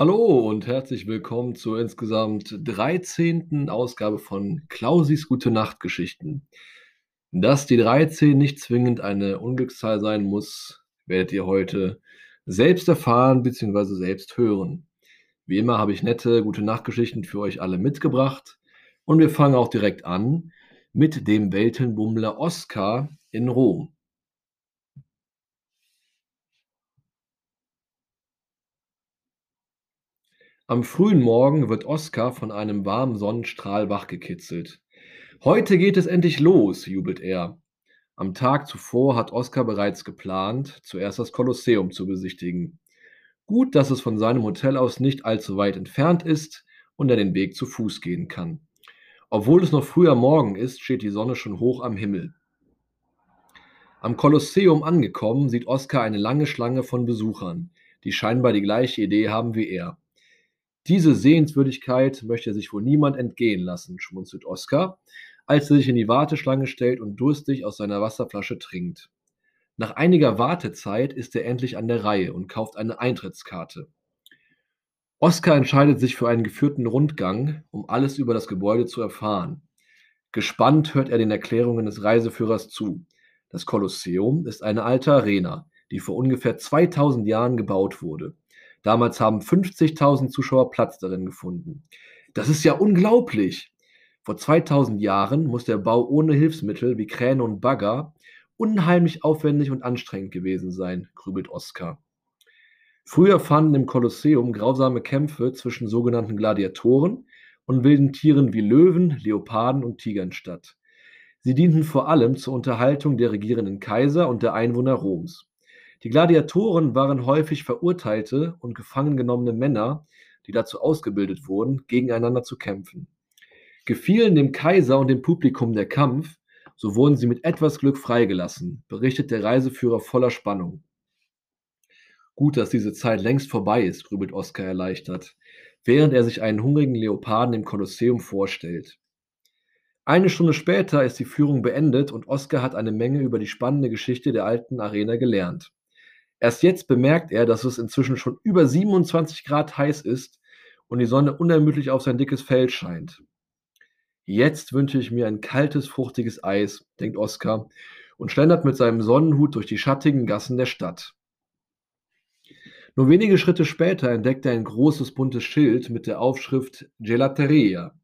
Hallo und herzlich willkommen zur insgesamt 13. Ausgabe von Klausis Gute-Nacht-Geschichten. Dass die 13 nicht zwingend eine Unglückszahl sein muss, werdet ihr heute selbst erfahren bzw. selbst hören. Wie immer habe ich nette Gute-Nacht-Geschichten für euch alle mitgebracht und wir fangen auch direkt an mit dem Weltenbummler Oskar in Rom. Am frühen Morgen wird Oskar von einem warmen Sonnenstrahl wachgekitzelt. Heute geht es endlich los, jubelt er. Am Tag zuvor hat Oskar bereits geplant, zuerst das Kolosseum zu besichtigen. Gut, dass es von seinem Hotel aus nicht allzu weit entfernt ist und er den Weg zu Fuß gehen kann. Obwohl es noch früher Morgen ist, steht die Sonne schon hoch am Himmel. Am Kolosseum angekommen, sieht Oskar eine lange Schlange von Besuchern, die scheinbar die gleiche Idee haben wie er. Diese Sehenswürdigkeit möchte sich wohl niemand entgehen lassen, schmunzelt Oskar, als er sich in die Warteschlange stellt und durstig aus seiner Wasserflasche trinkt. Nach einiger Wartezeit ist er endlich an der Reihe und kauft eine Eintrittskarte. Oskar entscheidet sich für einen geführten Rundgang, um alles über das Gebäude zu erfahren. Gespannt hört er den Erklärungen des Reiseführers zu. Das Kolosseum ist eine alte Arena, die vor ungefähr 2000 Jahren gebaut wurde. Damals haben 50.000 Zuschauer Platz darin gefunden. Das ist ja unglaublich. Vor 2000 Jahren muss der Bau ohne Hilfsmittel wie Kräne und Bagger unheimlich aufwendig und anstrengend gewesen sein, grübelt Oskar. Früher fanden im Kolosseum grausame Kämpfe zwischen sogenannten Gladiatoren und wilden Tieren wie Löwen, Leoparden und Tigern statt. Sie dienten vor allem zur Unterhaltung der regierenden Kaiser und der Einwohner Roms. Die Gladiatoren waren häufig verurteilte und gefangen genommene Männer, die dazu ausgebildet wurden, gegeneinander zu kämpfen. Gefielen dem Kaiser und dem Publikum der Kampf, so wurden sie mit etwas Glück freigelassen, berichtet der Reiseführer voller Spannung. Gut, dass diese Zeit längst vorbei ist, grübelt Oskar erleichtert, während er sich einen hungrigen Leoparden im Kolosseum vorstellt. Eine Stunde später ist die Führung beendet und Oskar hat eine Menge über die spannende Geschichte der alten Arena gelernt. Erst jetzt bemerkt er, dass es inzwischen schon über 27 Grad heiß ist und die Sonne unermüdlich auf sein dickes Fell scheint. Jetzt wünsche ich mir ein kaltes, fruchtiges Eis, denkt Oskar und schlendert mit seinem Sonnenhut durch die schattigen Gassen der Stadt. Nur wenige Schritte später entdeckt er ein großes buntes Schild mit der Aufschrift Gelateria.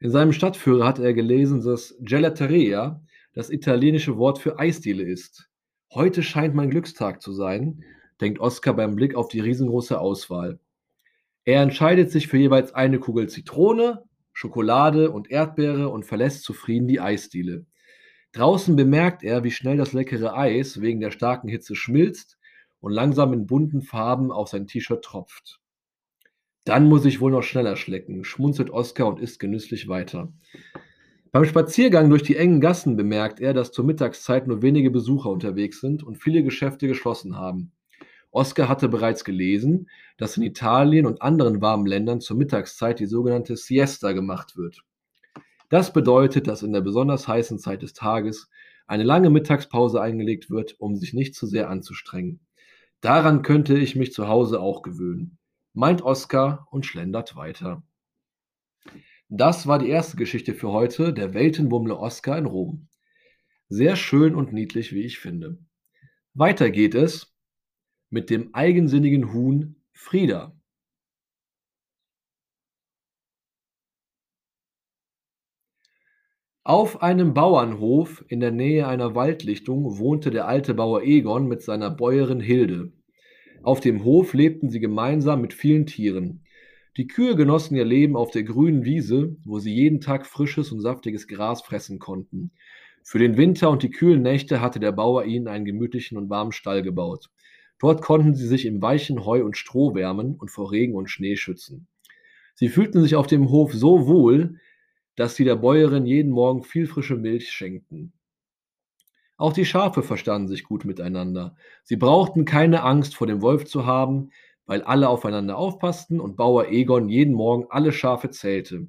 In seinem Stadtführer hat er gelesen, dass Gelateria das italienische Wort für Eisdiele ist. Heute scheint mein Glückstag zu sein, denkt Oskar beim Blick auf die riesengroße Auswahl. Er entscheidet sich für jeweils eine Kugel Zitrone, Schokolade und Erdbeere und verlässt zufrieden die Eisdiele. Draußen bemerkt er, wie schnell das leckere Eis wegen der starken Hitze schmilzt und langsam in bunten Farben auf sein T-Shirt tropft. Dann muss ich wohl noch schneller schlecken, schmunzelt Oskar und isst genüsslich weiter. Beim Spaziergang durch die engen Gassen bemerkt er, dass zur Mittagszeit nur wenige Besucher unterwegs sind und viele Geschäfte geschlossen haben. Oskar hatte bereits gelesen, dass in Italien und anderen warmen Ländern zur Mittagszeit die sogenannte Siesta gemacht wird. Das bedeutet, dass in der besonders heißen Zeit des Tages eine lange Mittagspause eingelegt wird, um sich nicht zu sehr anzustrengen. Daran könnte ich mich zu Hause auch gewöhnen, meint Oskar und schlendert weiter. Das war die erste Geschichte für heute, der Weltenbummler Oskar in Rom. Sehr schön und niedlich, wie ich finde. Weiter geht es mit dem eigensinnigen Huhn Frieda. Auf einem Bauernhof in der Nähe einer Waldlichtung wohnte der alte Bauer Egon mit seiner Bäuerin Hilde. Auf dem Hof lebten sie gemeinsam mit vielen Tieren. Die Kühe genossen ihr Leben auf der grünen Wiese, wo sie jeden Tag frisches und saftiges Gras fressen konnten. Für den Winter und die kühlen Nächte hatte der Bauer ihnen einen gemütlichen und warmen Stall gebaut. Dort konnten sie sich im weichen Heu und Stroh wärmen und vor Regen und Schnee schützen. Sie fühlten sich auf dem Hof so wohl, dass sie der Bäuerin jeden Morgen viel frische Milch schenkten. Auch die Schafe verstanden sich gut miteinander. Sie brauchten keine Angst vor dem Wolf zu haben, weil alle aufeinander aufpassten und Bauer Egon jeden Morgen alle Schafe zählte.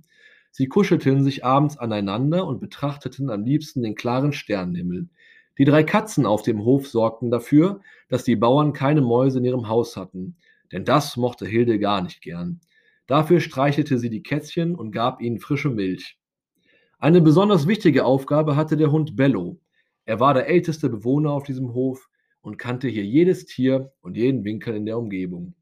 Sie kuschelten sich abends aneinander und betrachteten am liebsten den klaren Sternenhimmel. Die drei Katzen auf dem Hof sorgten dafür, dass die Bauern keine Mäuse in ihrem Haus hatten. denn das mochte Hilde gar nicht gern. Dafür streichelte sie die Kätzchen und gab ihnen frische Milch. Eine besonders wichtige Aufgabe hatte der Hund Bello. Er war der älteste Bewohner auf diesem Hof und kannte hier jedes Tier und jeden Winkel in der Umgebung.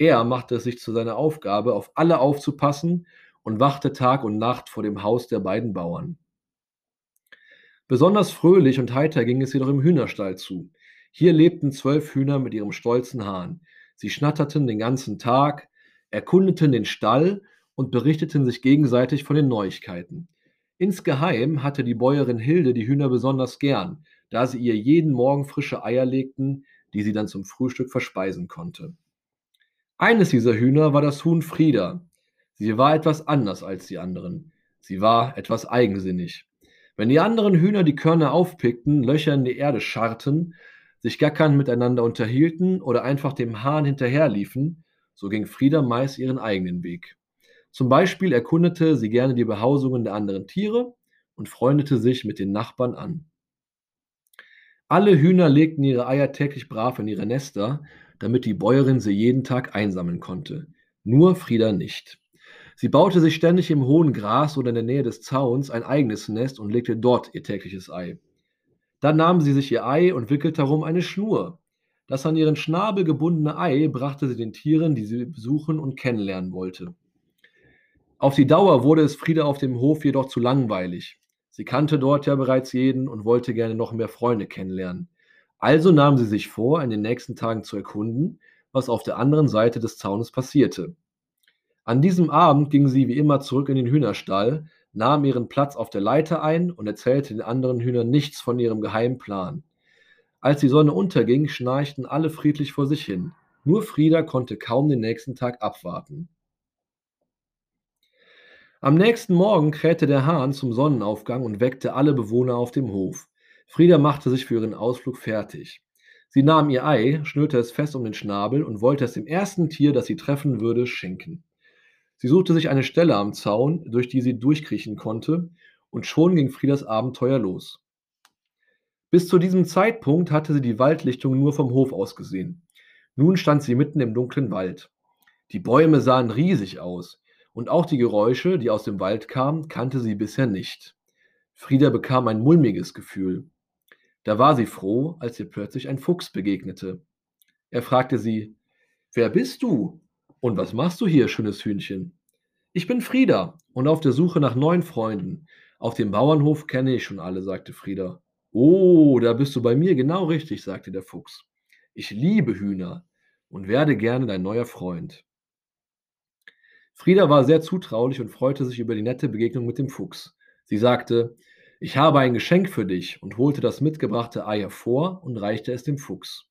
Er machte es sich zu seiner Aufgabe, auf alle aufzupassen und wachte Tag und Nacht vor dem Haus der beiden Bauern. Besonders fröhlich und heiter ging es jedoch im Hühnerstall zu. Hier lebten zwölf Hühner mit ihrem stolzen Hahn. Sie schnatterten den ganzen Tag, erkundeten den Stall und berichteten sich gegenseitig von den Neuigkeiten. Insgeheim hatte die Bäuerin Hilde die Hühner besonders gern, da sie ihr jeden Morgen frische Eier legten, die sie dann zum Frühstück verspeisen konnte. Eines dieser Hühner war das Huhn Frieda. Sie war etwas anders als die anderen. Sie war etwas eigensinnig. Wenn die anderen Hühner die Körner aufpickten, Löcher in die Erde scharrten, sich gackernd miteinander unterhielten oder einfach dem Hahn hinterherliefen, so ging Frieda meist ihren eigenen Weg. Zum Beispiel erkundete sie gerne die Behausungen der anderen Tiere und freundete sich mit den Nachbarn an. Alle Hühner legten ihre Eier täglich brav in ihre Nester, damit die Bäuerin sie jeden Tag einsammeln konnte. Nur Frieda nicht. Sie baute sich ständig im hohen Gras oder in der Nähe des Zauns ein eigenes Nest und legte dort ihr tägliches Ei. Dann nahm sie sich ihr Ei und wickelte darum eine Schnur. Das an ihren Schnabel gebundene Ei brachte sie den Tieren, die sie besuchen und kennenlernen wollte. Auf die Dauer wurde es Frieda auf dem Hof jedoch zu langweilig. Sie kannte dort ja bereits jeden und wollte gerne noch mehr Freunde kennenlernen. Also nahm sie sich vor, in den nächsten Tagen zu erkunden, was auf der anderen Seite des Zaunes passierte. An diesem Abend ging sie wie immer zurück in den Hühnerstall, nahm ihren Platz auf der Leiter ein und erzählte den anderen Hühnern nichts von ihrem geheimen Plan. Als die Sonne unterging, schnarchten alle friedlich vor sich hin. Nur Frieda konnte kaum den nächsten Tag abwarten. Am nächsten Morgen krähte der Hahn zum Sonnenaufgang und weckte alle Bewohner auf dem Hof. Frieda machte sich für ihren Ausflug fertig. Sie nahm ihr Ei, schnürte es fest um den Schnabel und wollte es dem ersten Tier, das sie treffen würde, schenken. Sie suchte sich eine Stelle am Zaun, durch die sie durchkriechen konnte, und schon ging Friedas Abenteuer los. Bis zu diesem Zeitpunkt hatte sie die Waldlichtung nur vom Hof aus gesehen. Nun stand sie mitten im dunklen Wald. Die Bäume sahen riesig aus, und auch die Geräusche, die aus dem Wald kamen, kannte sie bisher nicht. Frieda bekam ein mulmiges Gefühl. Da war sie froh, als ihr plötzlich ein Fuchs begegnete. Er fragte sie, Wer bist du? Und was machst du hier, schönes Hühnchen? Ich bin Frieda und auf der Suche nach neuen Freunden. Auf dem Bauernhof kenne ich schon alle, sagte Frieda. Oh, da bist du bei mir genau richtig, sagte der Fuchs. Ich liebe Hühner und werde gerne dein neuer Freund. Frieda war sehr zutraulich und freute sich über die nette Begegnung mit dem Fuchs. Sie sagte, ich habe ein Geschenk für dich und holte das mitgebrachte Ei hervor und reichte es dem Fuchs.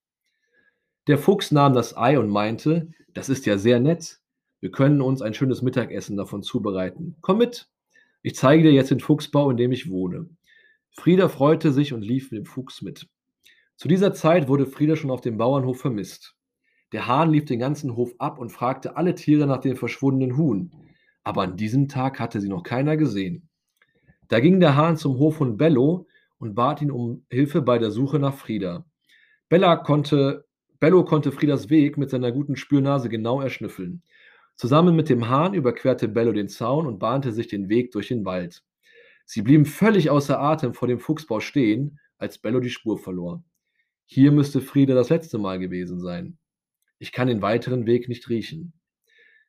Der Fuchs nahm das Ei und meinte, das ist ja sehr nett. Wir können uns ein schönes Mittagessen davon zubereiten. Komm mit. Ich zeige dir jetzt den Fuchsbau, in dem ich wohne. Frieda freute sich und lief mit dem Fuchs mit. Zu dieser Zeit wurde Frieda schon auf dem Bauernhof vermisst. Der Hahn lief den ganzen Hof ab und fragte alle Tiere nach dem verschwundenen Huhn. Aber an diesem Tag hatte sie noch keiner gesehen. Da ging der Hahn zum Hofhund Bello und bat ihn um Hilfe bei der Suche nach Frieda. Bella konnte, Bello konnte Friedas Weg mit seiner guten Spürnase genau erschnüffeln. Zusammen mit dem Hahn überquerte Bello den Zaun und bahnte sich den Weg durch den Wald. Sie blieben völlig außer Atem vor dem Fuchsbau stehen, als Bello die Spur verlor. Hier müsste Frieda das letzte Mal gewesen sein. Ich kann den weiteren Weg nicht riechen.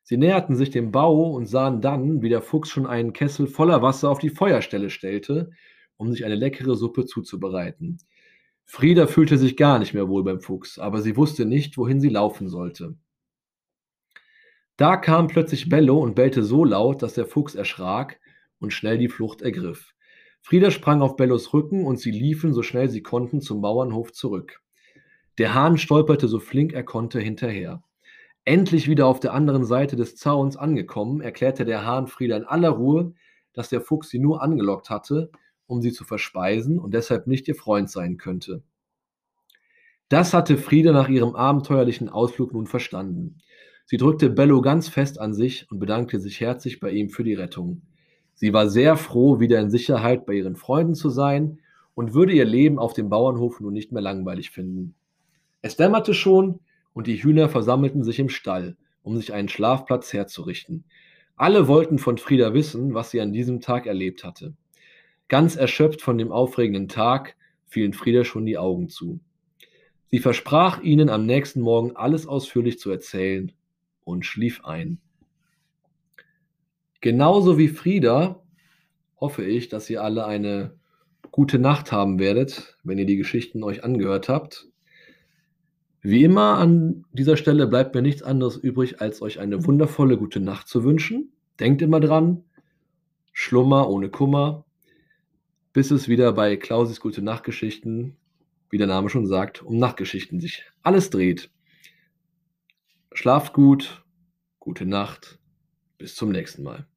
Sie näherten sich dem Bau und sahen dann, wie der Fuchs schon einen Kessel voller Wasser auf die Feuerstelle stellte, um sich eine leckere Suppe zuzubereiten. Frieda fühlte sich gar nicht mehr wohl beim Fuchs, aber sie wusste nicht, wohin sie laufen sollte. Da kam plötzlich Bello und bellte so laut, dass der Fuchs erschrak und schnell die Flucht ergriff. Frieda sprang auf Bellos Rücken und sie liefen, so schnell sie konnten, zum Bauernhof zurück. Der Hahn stolperte so flink er konnte hinterher. Endlich wieder auf der anderen Seite des Zauns angekommen, erklärte der Hahn Frieda in aller Ruhe, dass der Fuchs sie nur angelockt hatte, um sie zu verspeisen und deshalb nicht ihr Freund sein könnte. Das hatte Frieda nach ihrem abenteuerlichen Ausflug nun verstanden. Sie drückte Bello ganz fest an sich und bedankte sich herzlich bei ihm für die Rettung. Sie war sehr froh, wieder in Sicherheit bei ihren Freunden zu sein und würde ihr Leben auf dem Bauernhof nun nicht mehr langweilig finden. Es dämmerte schon und die Hühner versammelten sich im Stall, um sich einen Schlafplatz herzurichten. Alle wollten von Frieda wissen, was sie an diesem Tag erlebt hatte. Ganz erschöpft von dem aufregenden Tag fielen Frieda schon die Augen zu. Sie versprach ihnen am nächsten Morgen alles ausführlich zu erzählen und schlief ein. Genauso wie Frieda hoffe ich, dass ihr alle eine gute Nacht haben werdet, wenn ihr die Geschichten euch angehört habt. Wie immer an dieser Stelle bleibt mir nichts anderes übrig, als euch eine wundervolle gute Nacht zu wünschen. Denkt immer dran, Schlummer ohne Kummer, bis es wieder bei Klausis gute Nachtgeschichten wie der Name schon sagt, um Nachtgeschichten sich alles dreht. Schlaft gut, gute Nacht, bis zum nächsten Mal.